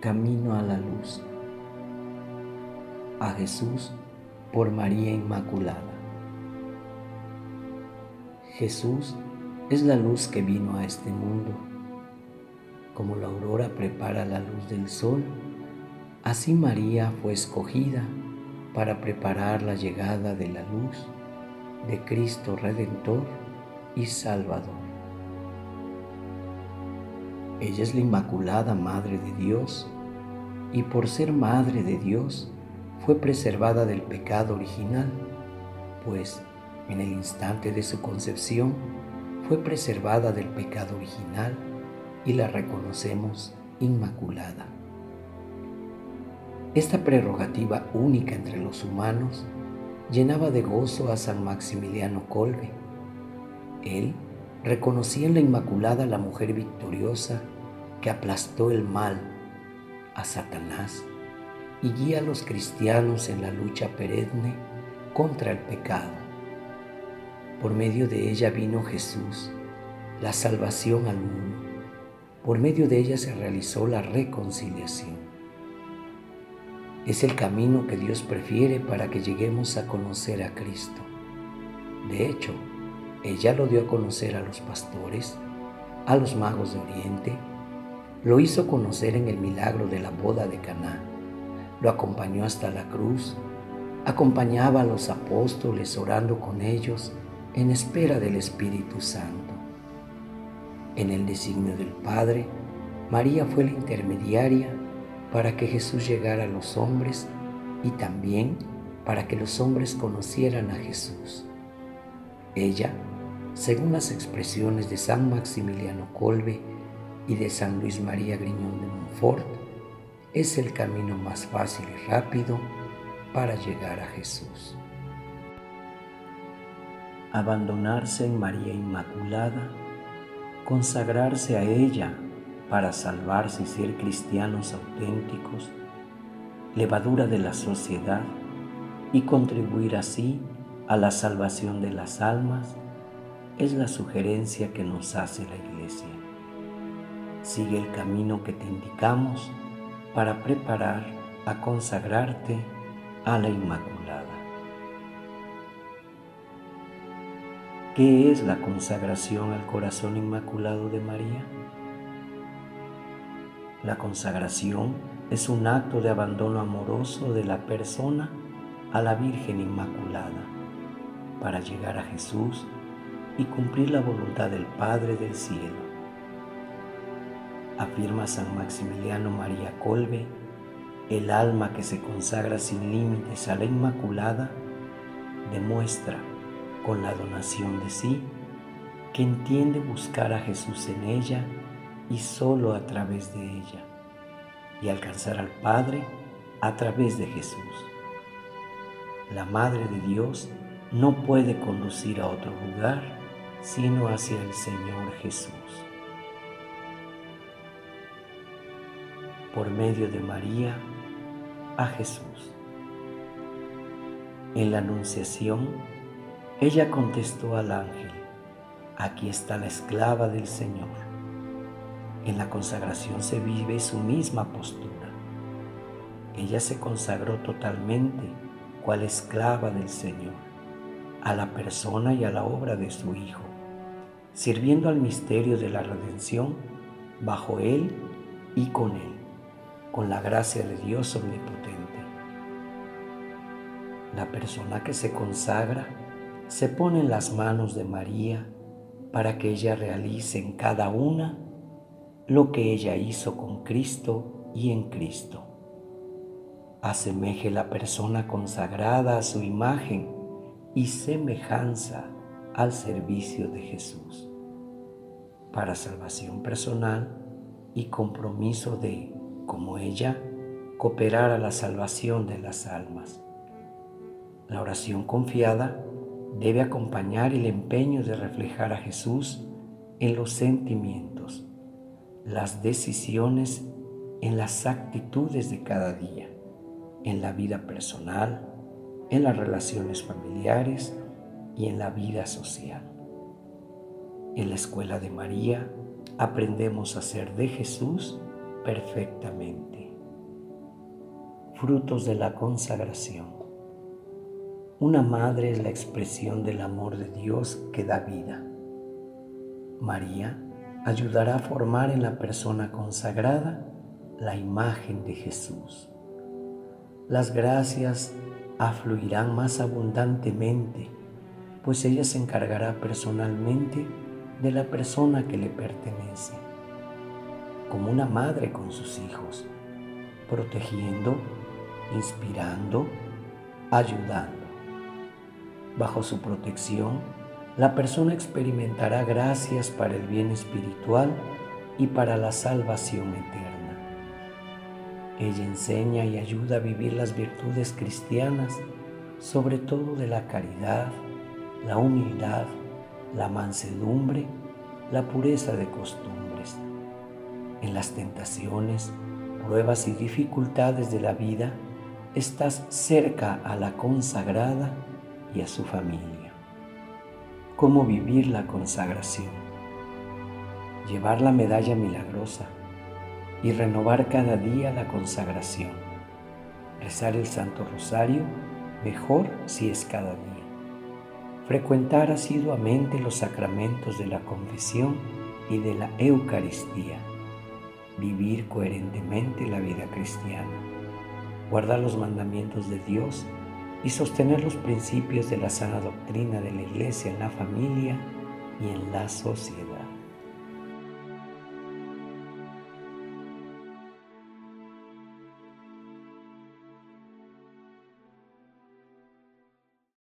Camino a la luz. A Jesús por María Inmaculada. Jesús es la luz que vino a este mundo. Como la aurora prepara la luz del sol, así María fue escogida para preparar la llegada de la luz de Cristo Redentor y Salvador. Ella es la Inmaculada Madre de Dios y por ser Madre de Dios fue preservada del pecado original, pues en el instante de su concepción fue preservada del pecado original y la reconocemos Inmaculada. Esta prerrogativa única entre los humanos llenaba de gozo a San Maximiliano Colbe. Él reconocía en la Inmaculada la mujer victoriosa que aplastó el mal a Satanás y guía a los cristianos en la lucha perenne contra el pecado. Por medio de ella vino Jesús, la salvación al mundo. Por medio de ella se realizó la reconciliación. Es el camino que Dios prefiere para que lleguemos a conocer a Cristo. De hecho, ella lo dio a conocer a los pastores, a los magos de Oriente, lo hizo conocer en el milagro de la boda de Caná, lo acompañó hasta la cruz, acompañaba a los apóstoles orando con ellos en espera del Espíritu Santo. En el designio del Padre, María fue la intermediaria para que Jesús llegara a los hombres y también para que los hombres conocieran a Jesús. Ella según las expresiones de San Maximiliano Colbe y de San Luis María Griñón de Montfort, es el camino más fácil y rápido para llegar a Jesús. Abandonarse en María Inmaculada, consagrarse a ella para salvarse y ser cristianos auténticos, levadura de la sociedad y contribuir así a la salvación de las almas es la sugerencia que nos hace la Iglesia. Sigue el camino que te indicamos para preparar a consagrarte a la Inmaculada. ¿Qué es la consagración al corazón inmaculado de María? La consagración es un acto de abandono amoroso de la persona a la Virgen Inmaculada para llegar a Jesús y cumplir la voluntad del Padre del cielo. Afirma San Maximiliano María Colbe, el alma que se consagra sin límites a la Inmaculada demuestra con la donación de sí que entiende buscar a Jesús en ella y solo a través de ella, y alcanzar al Padre a través de Jesús. La Madre de Dios no puede conducir a otro lugar sino hacia el Señor Jesús. Por medio de María, a Jesús. En la Anunciación, ella contestó al ángel, aquí está la esclava del Señor. En la consagración se vive su misma postura. Ella se consagró totalmente cual esclava del Señor, a la persona y a la obra de su Hijo sirviendo al misterio de la redención bajo Él y con Él, con la gracia de Dios omnipotente. La persona que se consagra se pone en las manos de María para que ella realice en cada una lo que ella hizo con Cristo y en Cristo. Asemeje la persona consagrada a su imagen y semejanza al servicio de Jesús, para salvación personal y compromiso de, como ella, cooperar a la salvación de las almas. La oración confiada debe acompañar el empeño de reflejar a Jesús en los sentimientos, las decisiones, en las actitudes de cada día, en la vida personal, en las relaciones familiares, y en la vida social. En la escuela de María aprendemos a ser de Jesús perfectamente. frutos de la consagración. Una madre es la expresión del amor de Dios que da vida. María ayudará a formar en la persona consagrada la imagen de Jesús. Las gracias afluirán más abundantemente, pues ella se encargará personalmente de la persona que le pertenece, como una madre con sus hijos, protegiendo, inspirando, ayudando. Bajo su protección, la persona experimentará gracias para el bien espiritual y para la salvación eterna. Ella enseña y ayuda a vivir las virtudes cristianas, sobre todo de la caridad, la humildad, la mansedumbre, la pureza de costumbres. En las tentaciones, pruebas y dificultades de la vida, estás cerca a la consagrada y a su familia. ¿Cómo vivir la consagración? Llevar la medalla milagrosa y renovar cada día la consagración. Rezar el Santo Rosario mejor si es cada día. Frecuentar asiduamente los sacramentos de la confesión y de la Eucaristía. Vivir coherentemente la vida cristiana. Guardar los mandamientos de Dios y sostener los principios de la sana doctrina de la Iglesia en la familia y en la sociedad.